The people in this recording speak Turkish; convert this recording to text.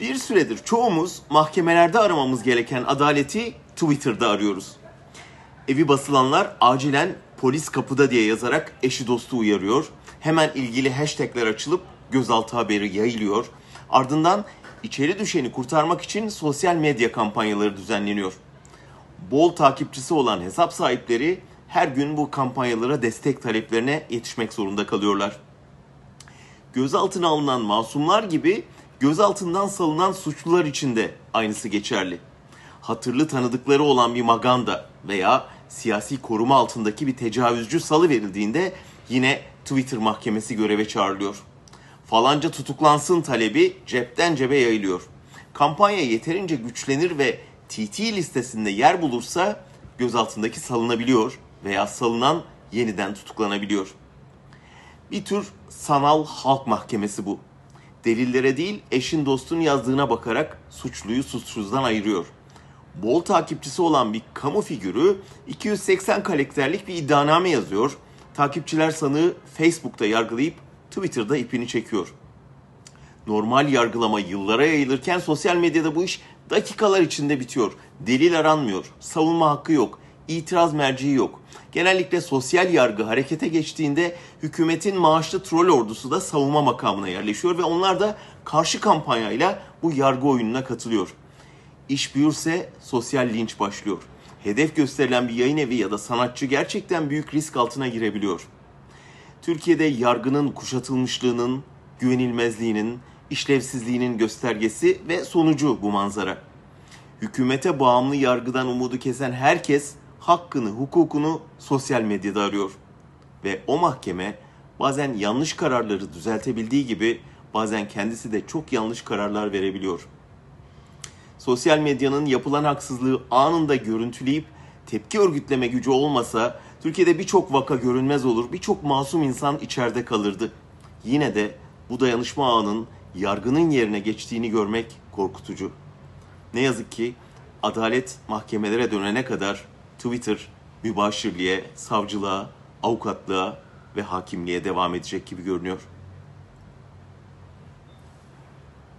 Bir süredir çoğumuz mahkemelerde aramamız gereken adaleti Twitter'da arıyoruz. Evi basılanlar acilen polis kapıda diye yazarak eşi dostu uyarıyor. Hemen ilgili hashtagler açılıp gözaltı haberi yayılıyor. Ardından içeri düşeni kurtarmak için sosyal medya kampanyaları düzenleniyor. Bol takipçisi olan hesap sahipleri her gün bu kampanyalara destek taleplerine yetişmek zorunda kalıyorlar. Gözaltına alınan masumlar gibi gözaltından salınan suçlular için de aynısı geçerli. Hatırlı tanıdıkları olan bir maganda veya siyasi koruma altındaki bir tecavüzcü salı verildiğinde yine Twitter mahkemesi göreve çağrılıyor. Falanca tutuklansın talebi cepten cebe yayılıyor. Kampanya yeterince güçlenir ve TT listesinde yer bulursa gözaltındaki salınabiliyor veya salınan yeniden tutuklanabiliyor. Bir tür sanal halk mahkemesi bu. Delillere değil eşin dostun yazdığına bakarak suçluyu suçsuzdan ayırıyor. Bol takipçisi olan bir kamu figürü 280 karakterlik bir iddianame yazıyor. Takipçiler sanığı Facebook'ta yargılayıp Twitter'da ipini çekiyor. Normal yargılama yıllara yayılırken sosyal medyada bu iş dakikalar içinde bitiyor. Delil aranmıyor, savunma hakkı yok, itiraz merciği yok. Genellikle sosyal yargı harekete geçtiğinde hükümetin maaşlı troll ordusu da savunma makamına yerleşiyor ve onlar da karşı kampanyayla bu yargı oyununa katılıyor. İş büyürse sosyal linç başlıyor. Hedef gösterilen bir yayın evi ya da sanatçı gerçekten büyük risk altına girebiliyor. Türkiye'de yargının kuşatılmışlığının, güvenilmezliğinin, işlevsizliğinin göstergesi ve sonucu bu manzara. Hükümete bağımlı yargıdan umudu kesen herkes hakkını, hukukunu sosyal medyada arıyor. Ve o mahkeme bazen yanlış kararları düzeltebildiği gibi bazen kendisi de çok yanlış kararlar verebiliyor. Sosyal medyanın yapılan haksızlığı anında görüntüleyip tepki örgütleme gücü olmasa Türkiye'de birçok vaka görünmez olur, birçok masum insan içeride kalırdı. Yine de bu dayanışma ağının yargının yerine geçtiğini görmek korkutucu. Ne yazık ki adalet mahkemelere dönene kadar Twitter mübaşirliğe, savcılığa, avukatlığa ve hakimliğe devam edecek gibi görünüyor.